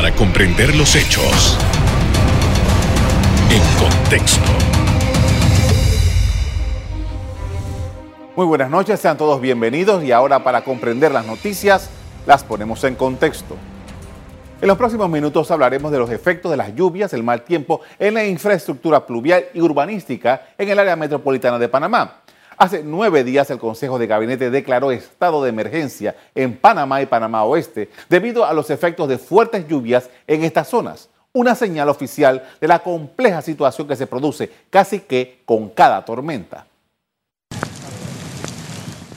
para comprender los hechos en contexto. Muy buenas noches, sean todos bienvenidos y ahora para comprender las noticias las ponemos en contexto. En los próximos minutos hablaremos de los efectos de las lluvias, el mal tiempo en la infraestructura pluvial y urbanística en el área metropolitana de Panamá. Hace nueve días el Consejo de Gabinete declaró estado de emergencia en Panamá y Panamá Oeste debido a los efectos de fuertes lluvias en estas zonas. Una señal oficial de la compleja situación que se produce casi que con cada tormenta.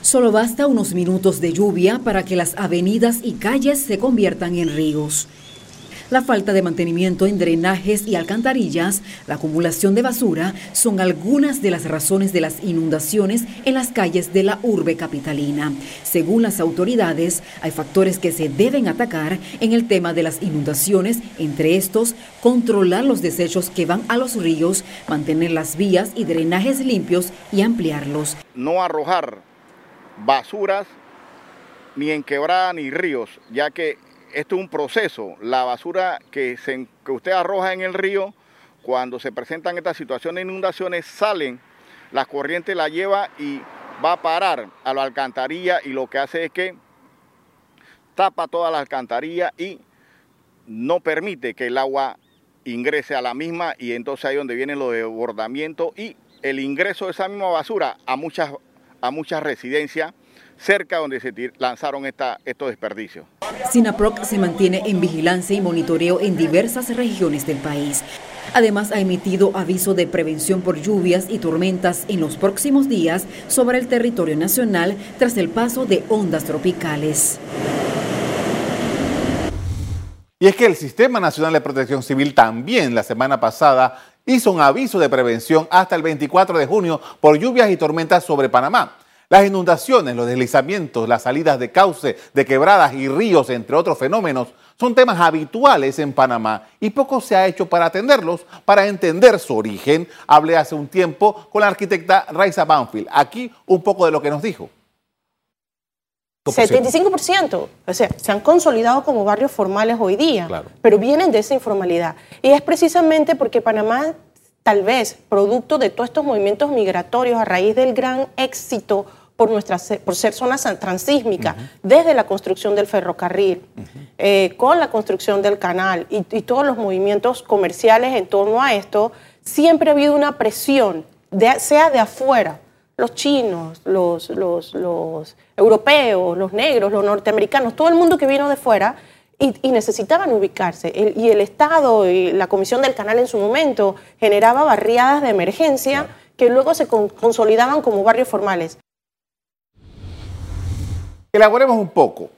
Solo basta unos minutos de lluvia para que las avenidas y calles se conviertan en ríos. La falta de mantenimiento en drenajes y alcantarillas, la acumulación de basura, son algunas de las razones de las inundaciones en las calles de la urbe capitalina. Según las autoridades, hay factores que se deben atacar en el tema de las inundaciones, entre estos, controlar los desechos que van a los ríos, mantener las vías y drenajes limpios y ampliarlos. No arrojar basuras ni en quebrada ni ríos, ya que esto es un proceso. La basura que, usted arroja en el río, cuando se presentan estas situaciones de inundaciones, salen, la corriente la lleva y va a parar a la alcantarilla y lo que hace es que tapa toda la alcantarilla y no permite que el agua ingrese a la misma y entonces ahí donde viene lo de desbordamiento y el ingreso de esa misma basura a muchas a muchas residencias cerca donde se lanzaron estos desperdicios. SINAPROC se mantiene en vigilancia y monitoreo en diversas regiones del país. Además, ha emitido aviso de prevención por lluvias y tormentas en los próximos días sobre el territorio nacional tras el paso de ondas tropicales. Y es que el Sistema Nacional de Protección Civil también la semana pasada hizo un aviso de prevención hasta el 24 de junio por lluvias y tormentas sobre Panamá. Las inundaciones, los deslizamientos, las salidas de cauce, de quebradas y ríos, entre otros fenómenos, son temas habituales en Panamá y poco se ha hecho para atenderlos, para entender su origen. Hablé hace un tiempo con la arquitecta Raiza Banfield. Aquí un poco de lo que nos dijo. 75%, o sea, se han consolidado como barrios formales hoy día, pero vienen de esa informalidad. Y es precisamente porque Panamá, tal vez, producto de todos estos movimientos migratorios a raíz del gran éxito por, nuestra, por ser zona transísmica, desde la construcción del ferrocarril, eh, con la construcción del canal y, todos los movimientos comerciales en torno a esto, siempre ha habido una presión, sea de afuera los chinos, los, los, los, europeos, los negros, los norteamericanos, todo el mundo que vino de fuera y, necesitaban ubicarse. y el Estado y la Comisión del Canal en su momento generaba barriadas de emergencia que luego se consolidaban como barrios formales. Elaboremos un poco.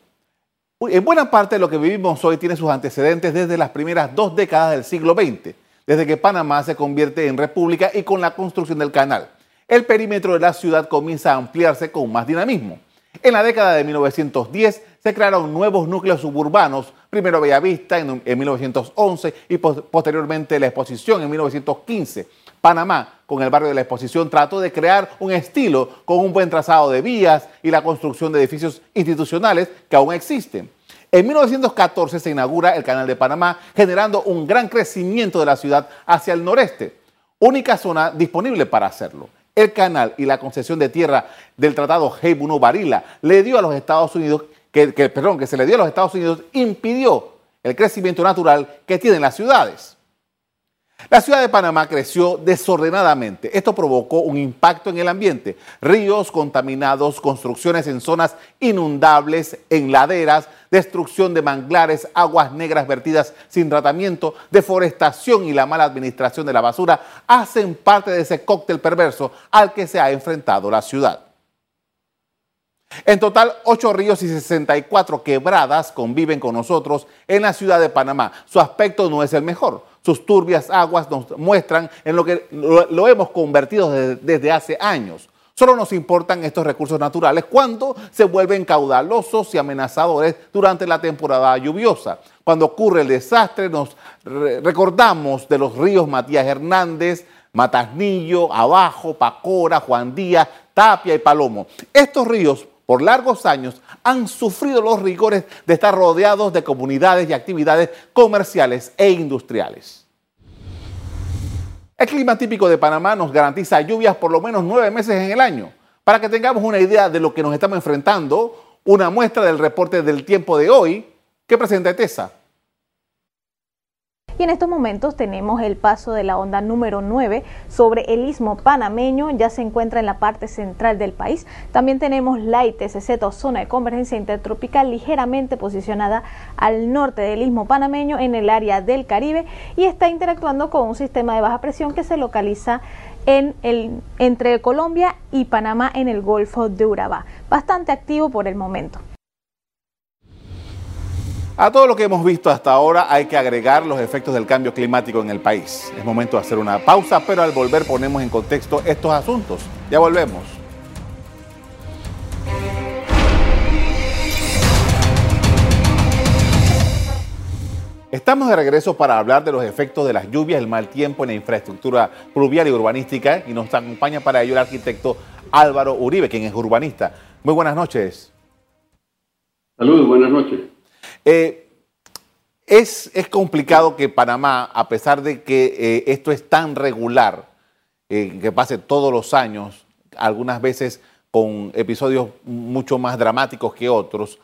En buena parte de lo que vivimos hoy tiene sus antecedentes desde las primeras dos décadas del siglo XX, desde que Panamá se convierte en república y con la construcción del canal el perímetro de la ciudad comienza a ampliarse con más dinamismo. En la década de 1910 se crearon nuevos núcleos suburbanos, primero Bellavista en, en 1911 y posteriormente la exposición en 1915. Panamá, con el barrio de la exposición, trató de crear un estilo con un buen trazado de vías y la construcción de edificios institucionales que aún existen. En 1914 se inaugura el Canal de Panamá, generando un gran crecimiento de la ciudad hacia el noreste, única zona disponible para hacerlo el canal y la concesión de tierra del Tratado Heibuno Barila le dio a los Estados Unidos, que, perdón, que se le dio a los Estados Unidos, impidió el crecimiento natural que tienen las ciudades. La ciudad de Panamá creció desordenadamente. Esto provocó un impacto en el ambiente. Ríos contaminados, construcciones en zonas inundables, en laderas, destrucción de manglares, aguas negras vertidas sin tratamiento, deforestación y la mala administración de la basura hacen parte de ese cóctel perverso al que se ha enfrentado la ciudad. En total, ocho ríos y 64 quebradas conviven con nosotros en la ciudad de Panamá. Su aspecto no es el mejor. Sus turbias aguas nos muestran en lo que lo, hemos convertido desde, hace años. Solo nos importan estos recursos naturales cuando se vuelven caudalosos y amenazadores durante la temporada lluviosa. Cuando ocurre el desastre, nos recordamos de los ríos Matías Hernández, Matasnillo, Abajo, Pacora, Juan Díaz, Tapia y Palomo. Estos ríos por largos años han sufrido los rigores de estar rodeados de comunidades y actividades comerciales e industriales. El clima típico de Panamá nos garantiza lluvias por lo menos nueve meses en el año. Para que tengamos una idea de lo que nos estamos enfrentando, una muestra del reporte del tiempo de hoy que presenta TESA. Y en estos momentos tenemos el paso de la onda número 9 sobre el istmo panameño, ya se encuentra en la parte central del país. También tenemos la ITCZ o zona de convergencia intertropical ligeramente posicionada al norte del istmo panameño en el área del Caribe y está interactuando con un sistema de baja presión que se localiza en el, entre Colombia y Panamá en el Golfo de Urabá. Bastante activo por el momento. A todo lo que hemos visto hasta ahora hay que agregar los efectos del cambio climático en el país. Es momento de hacer una pausa, pero al volver ponemos en contexto estos asuntos. Ya volvemos. Estamos de regreso para hablar de los efectos de las lluvias, el mal tiempo en la infraestructura pluvial y urbanística y nos acompaña para ello el arquitecto Álvaro Uribe, quien es urbanista. Muy buenas noches. Saludos, buenas noches. Eh, es, es, complicado que Panamá, a pesar de que eh, esto es tan regular, eh, que pase todos los años, algunas veces con episodios mucho más dramáticos que otros,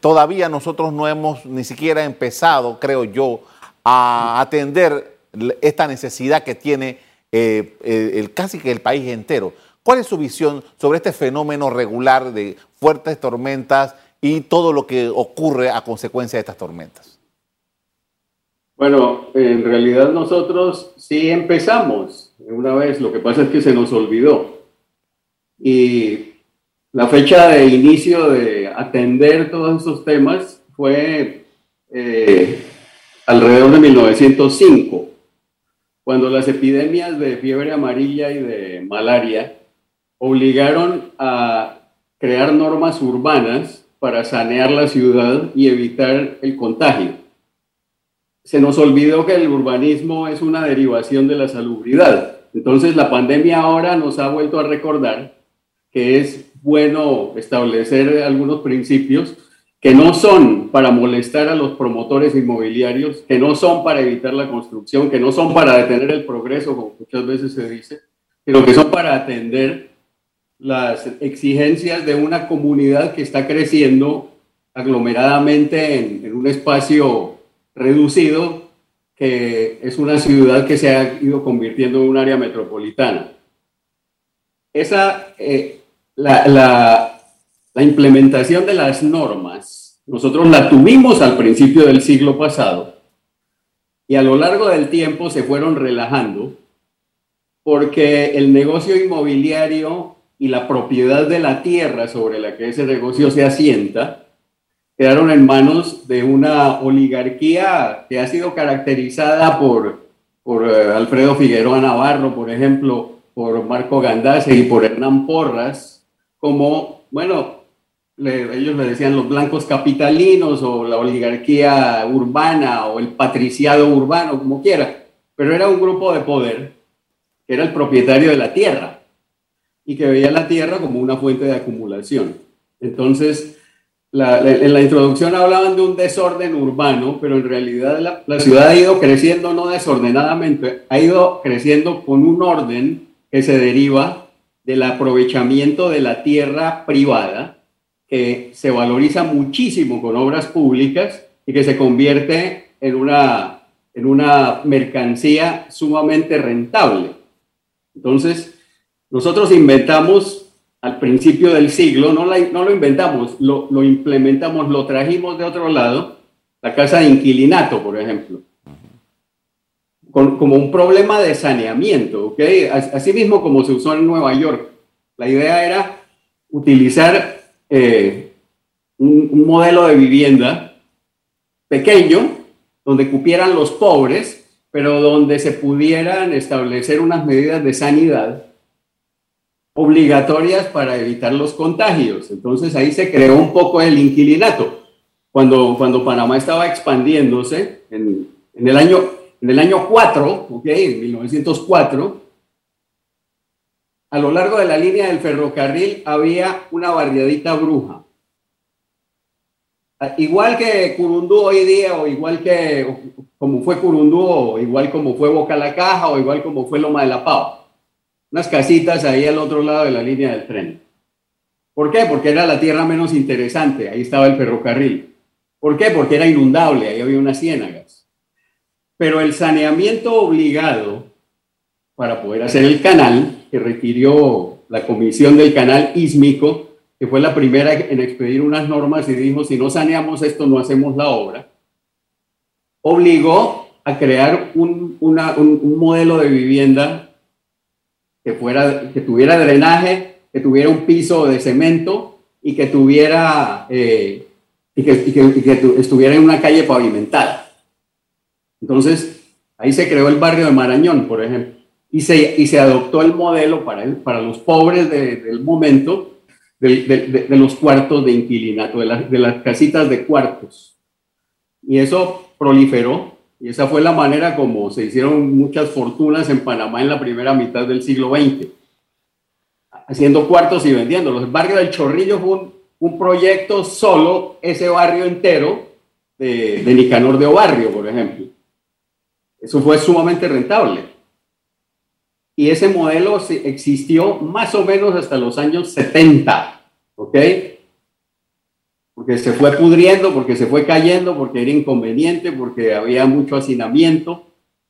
todavía nosotros no hemos ni siquiera empezado, creo yo, a atender esta necesidad que tiene el, casi que el país entero. ¿Cuál es su visión sobre este fenómeno regular de fuertes tormentas y todo lo que ocurre a consecuencia de estas tormentas? Bueno, en realidad nosotros sí empezamos una vez, lo que pasa es que se nos olvidó. Y la fecha de inicio de atender todos esos temas fue eh, alrededor de 1905, cuando las epidemias de fiebre amarilla y de malaria obligaron a crear normas urbanas para sanear la ciudad y evitar el contagio. Se nos olvidó que el urbanismo es una derivación de la salubridad. Entonces la pandemia ahora nos ha vuelto a recordar que es bueno establecer algunos principios que no son para molestar a los promotores inmobiliarios, que no son para evitar la construcción, que no son para detener el progreso, como muchas veces se dice, sino que son para atender las exigencias de una comunidad que está creciendo aglomeradamente en, un espacio reducido, que es una ciudad que se ha ido convirtiendo en un área metropolitana. Esa, eh, la, la, la implementación de las normas, nosotros la tuvimos al principio del siglo pasado y a lo largo del tiempo se fueron relajando porque el negocio inmobiliario y la propiedad de la tierra sobre la que ese negocio se asienta quedaron en manos de una oligarquía que ha sido caracterizada por, por eh, Alfredo Figueroa Navarro, por ejemplo, por Marco Gandase y por Hernán Porras, como, bueno, ellos le decían los blancos capitalinos o la oligarquía urbana o el patriciado urbano, como quiera, pero era un grupo de poder que era el propietario de la tierra y que veía la tierra como una fuente de acumulación. Entonces, en la introducción hablaban de un desorden urbano, pero en realidad la, ciudad ha ido creciendo no desordenadamente, ha ido creciendo con un orden que se deriva del aprovechamiento de la tierra privada, que se valoriza muchísimo con obras públicas y que se convierte en una, en una mercancía sumamente rentable. Entonces, nosotros inventamos al principio del siglo, no, lo inventamos, lo, implementamos, lo trajimos de otro lado, la casa de inquilinato, por ejemplo, como un problema de saneamiento, ¿ok? Así mismo como se usó en Nueva York. La idea era utilizar eh, un modelo de vivienda pequeño, donde cupieran los pobres, pero donde se pudieran establecer unas medidas de sanidad obligatorias para evitar los contagios. Entonces ahí se creó un poco el inquilinato. Cuando, cuando Panamá estaba expandiéndose en, en el, año, en el año 4, okay, en 1904, a lo largo de la línea del ferrocarril había una barriadita bruja. Igual que Curundú hoy día, o igual que como fue Curundú, o igual como fue Boca la Caja, o igual como fue Loma de la Pau. Unas casitas ahí al otro lado de la línea del tren. ¿Por qué? Porque era la tierra menos interesante, ahí estaba el ferrocarril. ¿Por qué? Porque era inundable, ahí había unas ciénagas. Pero el saneamiento obligado para poder hacer el canal, que requirió la comisión del canal ísmico, que fue la primera en expedir unas normas y dijo, si no saneamos esto, no hacemos la obra, obligó a crear un, un modelo de vivienda que, fuera, que tuviera drenaje que tuviera un piso de cemento y que tuviera eh, y que, estuviera en una calle pavimentada. Entonces, ahí se creó el barrio de Marañón, por ejemplo, y se, y se adoptó el modelo para, para los pobres del momento de, los cuartos de inquilinato, de, de las casitas de cuartos. Y eso proliferó, y esa fue la manera como se hicieron muchas fortunas en Panamá en la primera mitad del siglo XX haciendo cuartos y vendiéndolos. El barrio del Chorrillo fue un, proyecto solo, ese barrio entero de, de Nicanor de Obarrio, por ejemplo. Eso fue sumamente rentable. Y ese modelo existió más o menos hasta los años 70, ¿ok? Porque se fue pudriendo, porque se fue cayendo, porque era inconveniente, porque había mucho hacinamiento,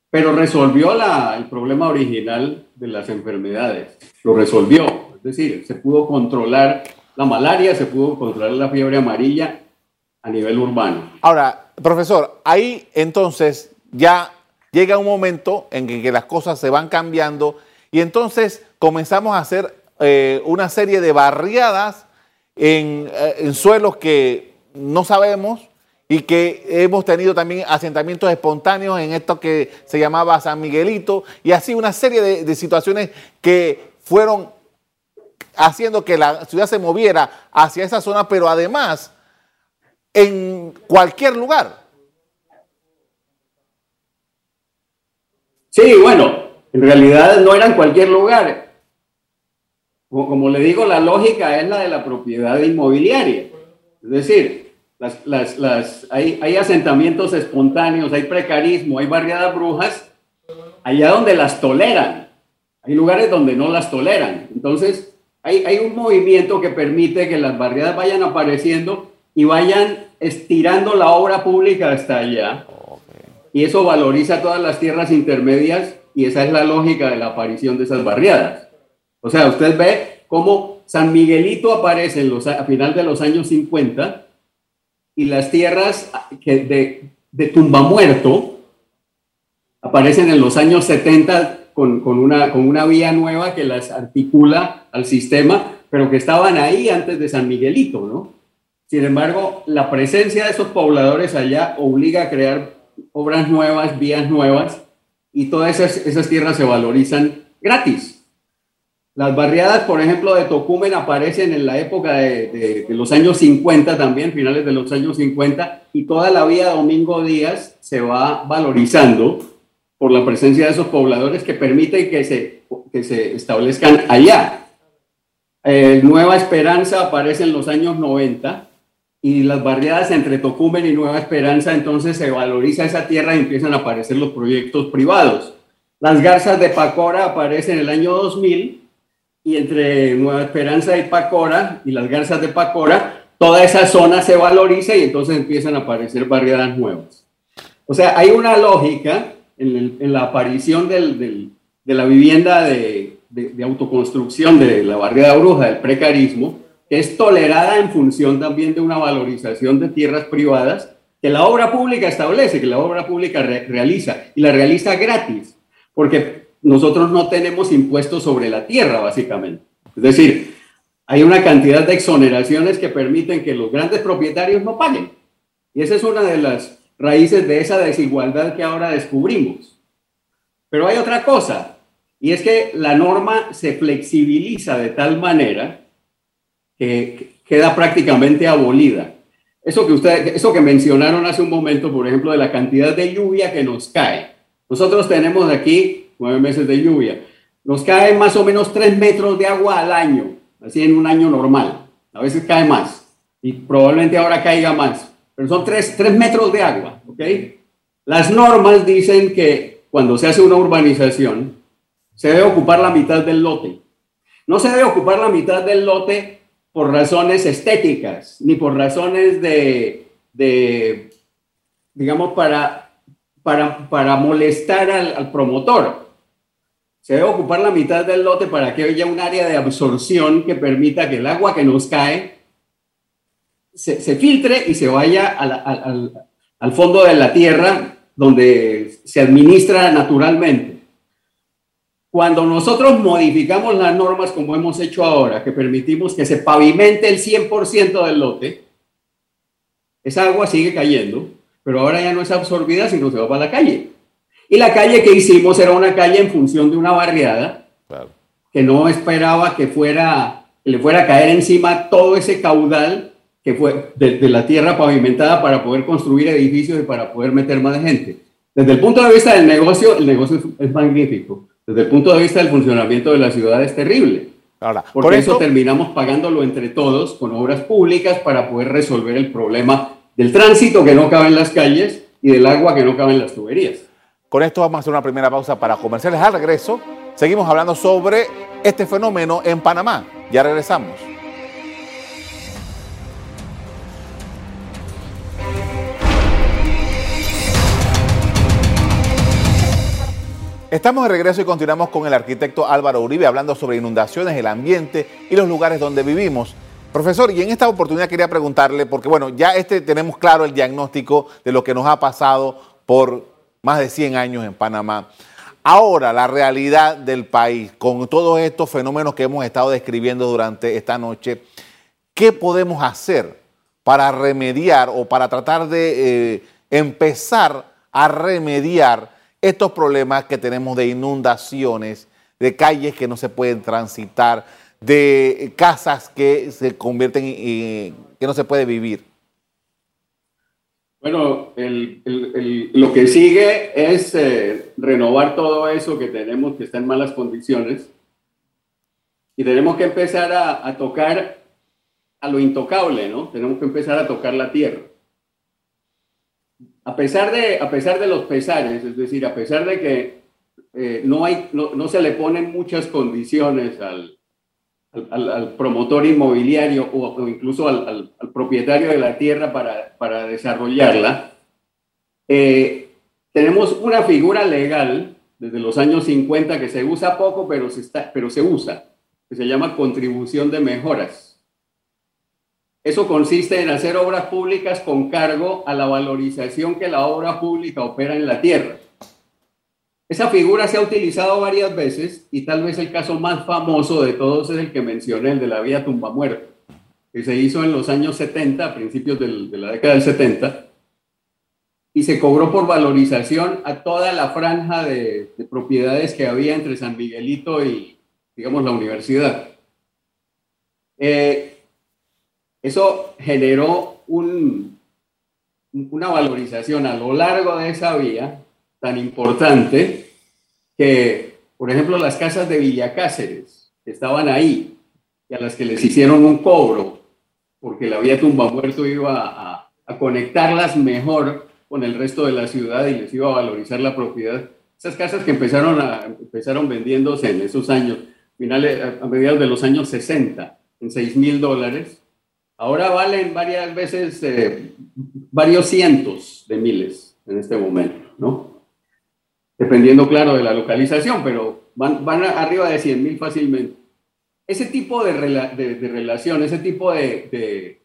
pero resolvió la, el problema original de las enfermedades. Lo resolvió. Es decir, se pudo controlar la malaria, se pudo controlar la fiebre amarilla a nivel urbano. Ahora, profesor, ahí entonces ya llega un momento en que, las cosas se van cambiando y entonces comenzamos a hacer eh, una serie de barriadas en, eh, en, suelos que no sabemos y que hemos tenido también asentamientos espontáneos en esto que se llamaba San Miguelito y así una serie de, de situaciones que fueron haciendo que la ciudad se moviera hacia esa zona, pero además en cualquier lugar. Sí, bueno, en realidad no era en cualquier lugar. Como, le digo, la lógica es la de la propiedad inmobiliaria. Es decir, las, hay, hay asentamientos espontáneos, hay precarismo, hay barriadas brujas, allá donde las toleran. Hay lugares donde no las toleran. Entonces, hay, un movimiento que permite que las barriadas vayan apareciendo y vayan estirando la obra pública hasta allá. Y eso valoriza todas las tierras intermedias y esa es la lógica de la aparición de esas barriadas. O sea, usted ve cómo San Miguelito aparece en los, a final de los años 50 y las tierras que de, de tumba muerto aparecen en los años 70 con, una, con una vía nueva que las articula al sistema, pero que estaban ahí antes de San Miguelito, ¿no? Sin embargo, la presencia de esos pobladores allá obliga a crear obras nuevas, vías nuevas, y todas esas, tierras se valorizan gratis. Las barriadas, por ejemplo, de Tocumen aparecen en la época de, los años 50 también, finales de los años 50, y toda la vía Domingo Díaz se va valorizando por la presencia de esos pobladores que permiten que se, que se establezcan allá. Eh, Nueva Esperanza aparece en los años 90 y las barriadas entre Tocumen y Nueva Esperanza, entonces se valoriza esa tierra y empiezan a aparecer los proyectos privados. Las garzas de Pacora aparecen en el año 2000 y entre Nueva Esperanza y Pacora y las garzas de Pacora, toda esa zona se valoriza y entonces empiezan a aparecer barriadas nuevas. O sea, hay una lógica en, la aparición de la vivienda de, autoconstrucción de la barriada bruja, del precarismo, que es tolerada en función también de una valorización de tierras privadas que la obra pública establece, que la obra pública realiza y la realiza gratis, porque nosotros no tenemos impuestos sobre la tierra, básicamente. Es decir, hay una cantidad de exoneraciones que permiten que los grandes propietarios no paguen. Y esa es una de las raíces de esa desigualdad que ahora descubrimos. Pero hay otra cosa, y es que la norma se flexibiliza de tal manera que queda prácticamente abolida. Eso que, usted, eso que mencionaron hace un momento, por ejemplo, de la cantidad de lluvia que nos cae. Nosotros tenemos aquí nueve meses de lluvia, nos cae más o menos 3 metros de agua al año, así en un año normal. A veces cae más y probablemente ahora caiga más, pero son 3, 3 metros de agua, ¿ok? Las normas dicen que cuando se hace una urbanización, se debe ocupar la mitad del lote. No se debe ocupar la mitad del lote por razones estéticas, ni por razones de, de digamos, para, para, para molestar al, promotor. Se debe ocupar la mitad del lote para que haya un área de absorción que permita que el agua que nos cae se, filtre y se vaya al, al, al fondo de la tierra donde se administra naturalmente. Cuando nosotros modificamos las normas como hemos hecho ahora, que permitimos que se pavimente el 100% del lote, esa agua sigue cayendo, pero ahora ya no es absorbida, sino se va para la calle. Y la calle que hicimos era una calle en función de una barriada, que no esperaba que, fuera, que le fuera a caer encima todo ese caudal que fue de, de, la tierra pavimentada para poder construir edificios y para poder meter más gente. Desde el punto de vista del negocio, el negocio es, es magnífico desde el punto de vista del funcionamiento de la ciudad es terrible. Ahora, Porque por eso, eso terminamos pagándolo entre todos con obras públicas para poder resolver el problema del tránsito que no cabe en las calles y del agua que no cabe en las tuberías. Con esto vamos a hacer una primera pausa para comerciales. Al regreso, seguimos hablando sobre este fenómeno en Panamá. Ya regresamos. Estamos de regreso y continuamos con el arquitecto Álvaro Uribe hablando sobre inundaciones, el ambiente y los lugares donde vivimos. Profesor, y en esta oportunidad quería preguntarle, porque bueno, ya este tenemos claro el diagnóstico de lo que nos ha pasado por más de 100 años en Panamá. Ahora, la realidad del país, con todos estos fenómenos que hemos estado describiendo durante esta noche, ¿qué podemos hacer para remediar o para tratar de eh, empezar a remediar estos problemas que tenemos de inundaciones, de calles que no se pueden transitar, de casas que se convierten en que no se puede vivir? Bueno, el, lo que sigue es eh, renovar todo eso que tenemos que está en malas condiciones y tenemos que empezar a, a tocar a lo intocable, ¿no? Tenemos que empezar a tocar la tierra a pesar de, a pesar de los pesares, es decir, a pesar de que eh, no, hay, no, se le ponen muchas condiciones al, al, promotor inmobiliario o, incluso al, propietario de la tierra para, desarrollarla, eh, tenemos una figura legal desde los años 50 que se usa poco, pero se, pero se usa, que se llama contribución de mejoras. Eso consiste en hacer obras públicas con cargo a la valorización que la obra pública opera en la tierra. Esa figura se ha utilizado varias veces y tal vez el caso más famoso de todos es el que mencioné, el de la vía Tumba Muerta, que se hizo en los años 70, a principios del, de la década del 70, y se cobró por valorización a toda la franja de, de propiedades que había entre San Miguelito y, digamos, la universidad. Eh, eso generó un, una valorización a lo largo de esa vía tan importante que, por ejemplo, las casas de Villa Cáceres que estaban ahí y a las que les hicieron un cobro porque la vía Tumba Muerto iba a, a conectarlas mejor con el resto de la ciudad y les iba a valorizar la propiedad. Esas casas que empezaron, a, empezaron vendiéndose en esos años, finales, a mediados de los años 60, en 6 mil dólares, Ahora valen varias veces, eh, varios cientos de miles en este momento, ¿no? Dependiendo, claro, de la localización, pero van, arriba de 100 mil fácilmente. Ese tipo de, de, relación, ese tipo de,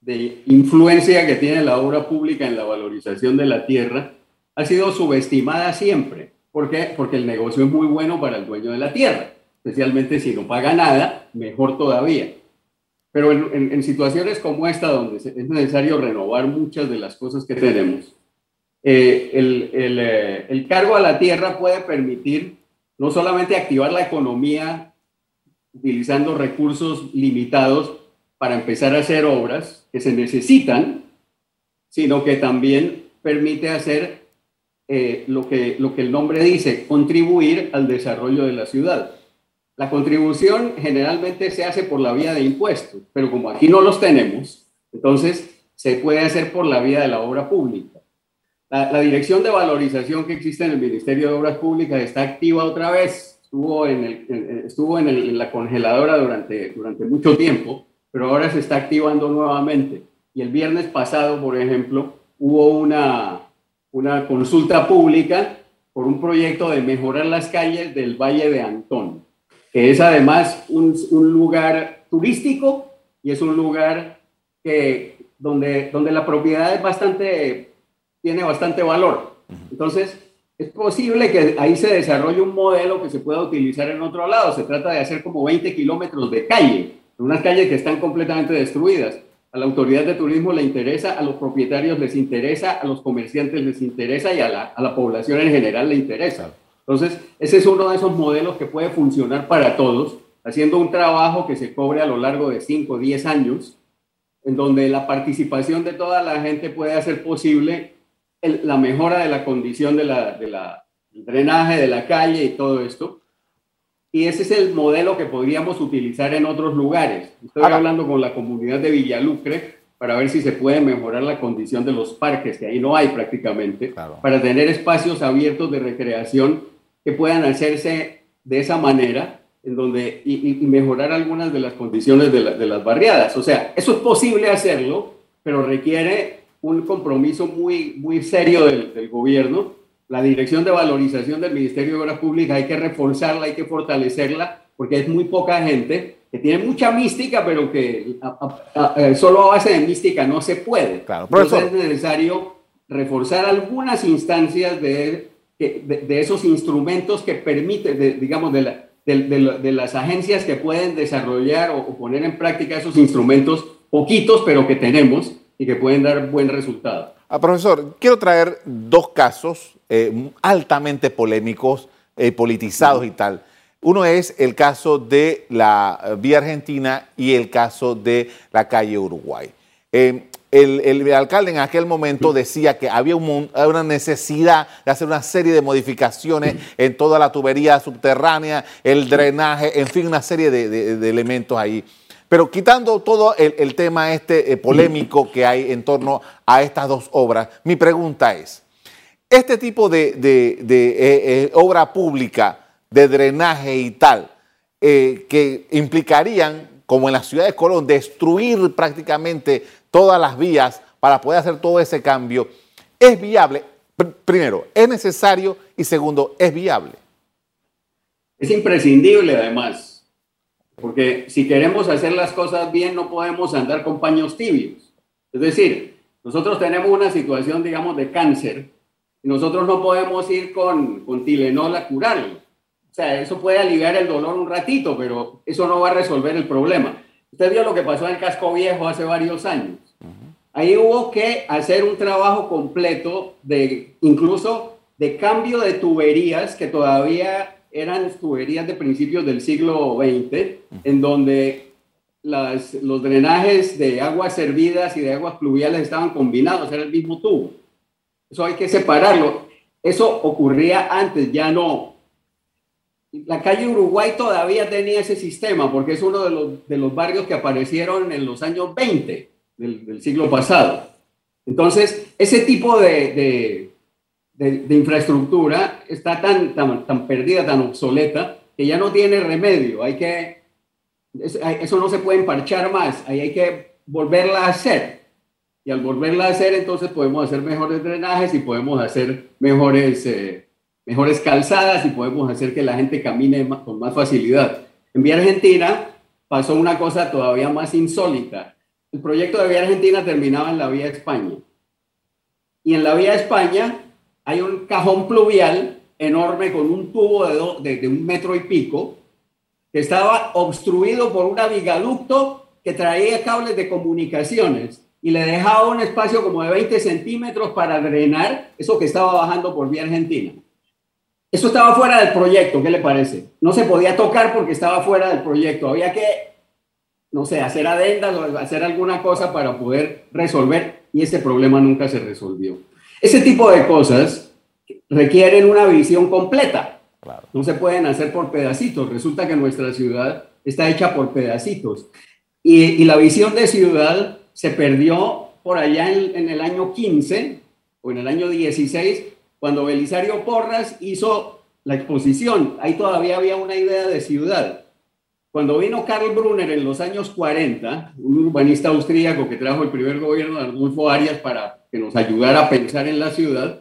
de influencia que tiene la obra pública en la valorización de la tierra ha sido subestimada siempre. ¿Por qué? Porque el negocio es muy bueno para el dueño de la tierra, especialmente si no paga nada, mejor todavía. Pero en, situaciones como esta, donde es necesario renovar muchas de las cosas que tenemos, eh, eh, el, cargo a la tierra puede permitir no solamente activar la economía utilizando recursos limitados para empezar a hacer obras que se necesitan, sino que también permite hacer eh, lo, que, lo que el nombre dice, contribuir al desarrollo de la ciudad. la contribución generalmente se hace por la vía de impuestos, pero como aquí no los tenemos, entonces se puede hacer por la vía de la obra pública. La, dirección de valorización que existe en el Ministerio de Obras Públicas está activa otra vez. Estuvo en, el, estuvo en, la congeladora durante, durante mucho tiempo, pero ahora se está activando nuevamente. Y el viernes pasado, por ejemplo, hubo una, una consulta pública por un proyecto de mejorar las calles del Valle de Antón, que es además un, un lugar turístico y es un lugar que, donde, donde la propiedad es bastante tiene bastante valor. Entonces, es posible que ahí se desarrolle un modelo que se pueda utilizar en otro lado. Se trata de hacer como 20 kilómetros de calle, unas calles que están completamente destruidas. A la autoridad de turismo le interesa, a los propietarios les interesa, a los comerciantes les interesa y a la, a la población en general le interesa. Entonces, ese es uno de esos modelos que puede funcionar para todos, haciendo un trabajo que se cobre a lo largo de 5 o 10 años, en donde la participación de toda la gente puede hacer posible la mejora de la condición de la, de la, del drenaje de la calle y todo esto. Y ese es el modelo que podríamos utilizar en otros lugares. Estoy hablando con la comunidad de Villalucre para ver si se puede mejorar la condición de los parques, que ahí no hay prácticamente, para tener espacios abiertos de recreación que puedan hacerse de esa manera en donde, y, mejorar algunas de las condiciones de, de las barriadas. O sea, eso es posible hacerlo, pero requiere un compromiso muy, muy serio del, gobierno. La dirección de valorización del Ministerio de Obras Públicas hay que reforzarla, hay que fortalecerla, porque es muy poca gente que tiene mucha mística, pero que solo a base de mística no se puede. Claro, Entonces es necesario reforzar algunas instancias de, de, esos instrumentos que permiten, digamos, de, la, de, las agencias que pueden desarrollar o, o poner en práctica esos instrumentos, poquitos, pero que tenemos, y que pueden dar buen resultado. Ah, profesor, quiero traer dos casos eh, altamente polémicos, eh, politizados y tal. Uno es el caso de la eh, vía argentina y el caso de la calle Uruguay. el, el, alcalde en aquel momento decía que había una necesidad de hacer una serie de modificaciones en toda la tubería subterránea, el drenaje, en fin, una serie de elementos ahí. Pero quitando todo el, tema este eh, polémico que hay en torno a estas dos obras, mi pregunta es, este tipo de, eh, eh, obra pública, de drenaje y tal, que implicarían, como en la ciudad de Colón, destruir prácticamente todas las vías para poder hacer todo ese cambio, ¿es viable? primero, ¿es necesario? Y segundo, ¿es viable? Es imprescindible además porque si queremos hacer las cosas bien, no podemos andar con paños tibios. Es decir, nosotros tenemos una situación, digamos, de cáncer y nosotros no podemos ir con, con Tilenol a curarlo. O sea, eso puede aliviar el dolor un ratito, pero eso no va a resolver el problema. Usted vio lo que pasó en el casco viejo hace varios años. Ahí hubo que hacer un trabajo completo de incluso de cambio de tuberías que todavía eran tuberías de principios del siglo XX, en donde los drenajes de aguas servidas y de aguas pluviales estaban combinados, era el mismo tubo. Eso hay que separarlo. Eso ocurría antes, ya no. La calle Uruguay todavía tenía ese sistema porque es uno de los, de los barrios que aparecieron en los años 20 del, siglo pasado. Entonces, ese tipo de, infraestructura está tan, tan, tan, perdida, tan obsoleta, que ya no tiene remedio. Hay que, eso no se puede emparchar más, ahí hay que volverla a hacer. Y al volverla a hacer, entonces podemos hacer mejores drenajes y podemos hacer mejores, eh, mejores calzadas y podemos hacer que la gente camine con más facilidad. En Vía Argentina pasó una cosa todavía más insólita. El proyecto de Vía Argentina terminaba en la Vía España. Y en la Vía España hay un cajón pluvial enorme con un tubo de, un metro y pico que estaba obstruido por un vigaducto que traía cables de comunicaciones y le dejaba un espacio como de 20 centímetros para drenar eso que estaba bajando por vía argentina. Eso estaba fuera del proyecto, ¿qué le parece? No se podía tocar porque estaba fuera del proyecto. Había que, no sé, hacer adendas o hacer alguna cosa para poder resolver y ese problema nunca se resolvió. Ese tipo de cosas requieren una visión completa. No se pueden hacer por pedacitos. Resulta que nuestra ciudad está hecha por pedacitos. Y, la visión de ciudad se perdió por allá en, en, el año 15 o en el año 16, cuando Belisario Porras hizo la exposición. Ahí todavía había una idea de ciudad. Cuando vino Karl Brunner en los años 40, un urbanista austríaco que trajo el primer gobierno de Arnulfo Arias para que nos ayudara a pensar en la ciudad,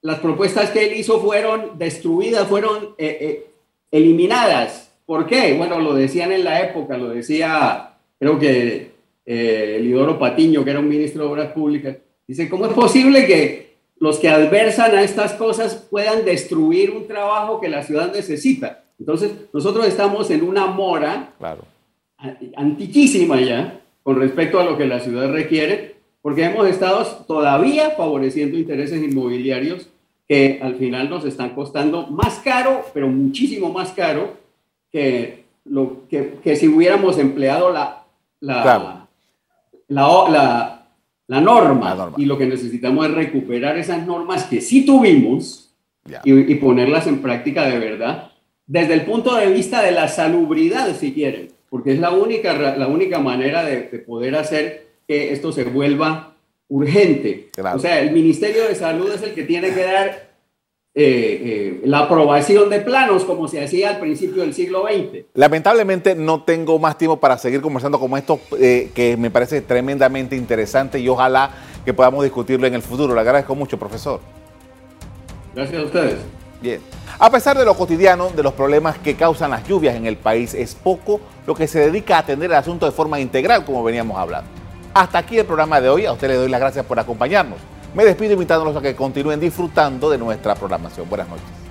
las propuestas que él hizo fueron destruidas, fueron eh, eh, eliminadas. ¿Por qué? Bueno, lo decían en la época, lo decía, creo que eh, Lidoro Patiño, que era un ministro de Obras Públicas, dice, ¿cómo es posible que los que adversan a estas cosas puedan destruir un trabajo que la ciudad necesita? Entonces, nosotros estamos en una mora claro. antiquísima ya con respecto a lo que la ciudad requiere, porque hemos estado todavía favoreciendo intereses inmobiliarios que al final nos están costando más caro, pero muchísimo más caro que, lo, que, que si hubiéramos empleado la, la, la, la, norma. Y lo que necesitamos es recuperar esas normas que sí tuvimos y, y ponerlas en práctica de verdad desde el punto de vista de la salubridad, si quieren, porque es la única, la única manera de, poder hacer que esto se vuelva urgente. O sea, el Ministerio de Salud es el que tiene que dar eh, eh, la aprobación de planos como se hacía al principio del siglo XX. Lamentablemente no tengo más tiempo para seguir conversando como esto, eh, que me parece tremendamente interesante y ojalá que podamos discutirlo en el futuro. Le agradezco mucho, profesor. Gracias a ustedes. Bien. A pesar de lo cotidiano, de los problemas que causan las lluvias en el país, es poco lo que se dedica a atender el asunto de forma integral, como veníamos hablando. Hasta aquí el programa de hoy. A usted le doy las gracias por acompañarnos. Me despido invitándolos a que continúen disfrutando de nuestra programación. Buenas noches.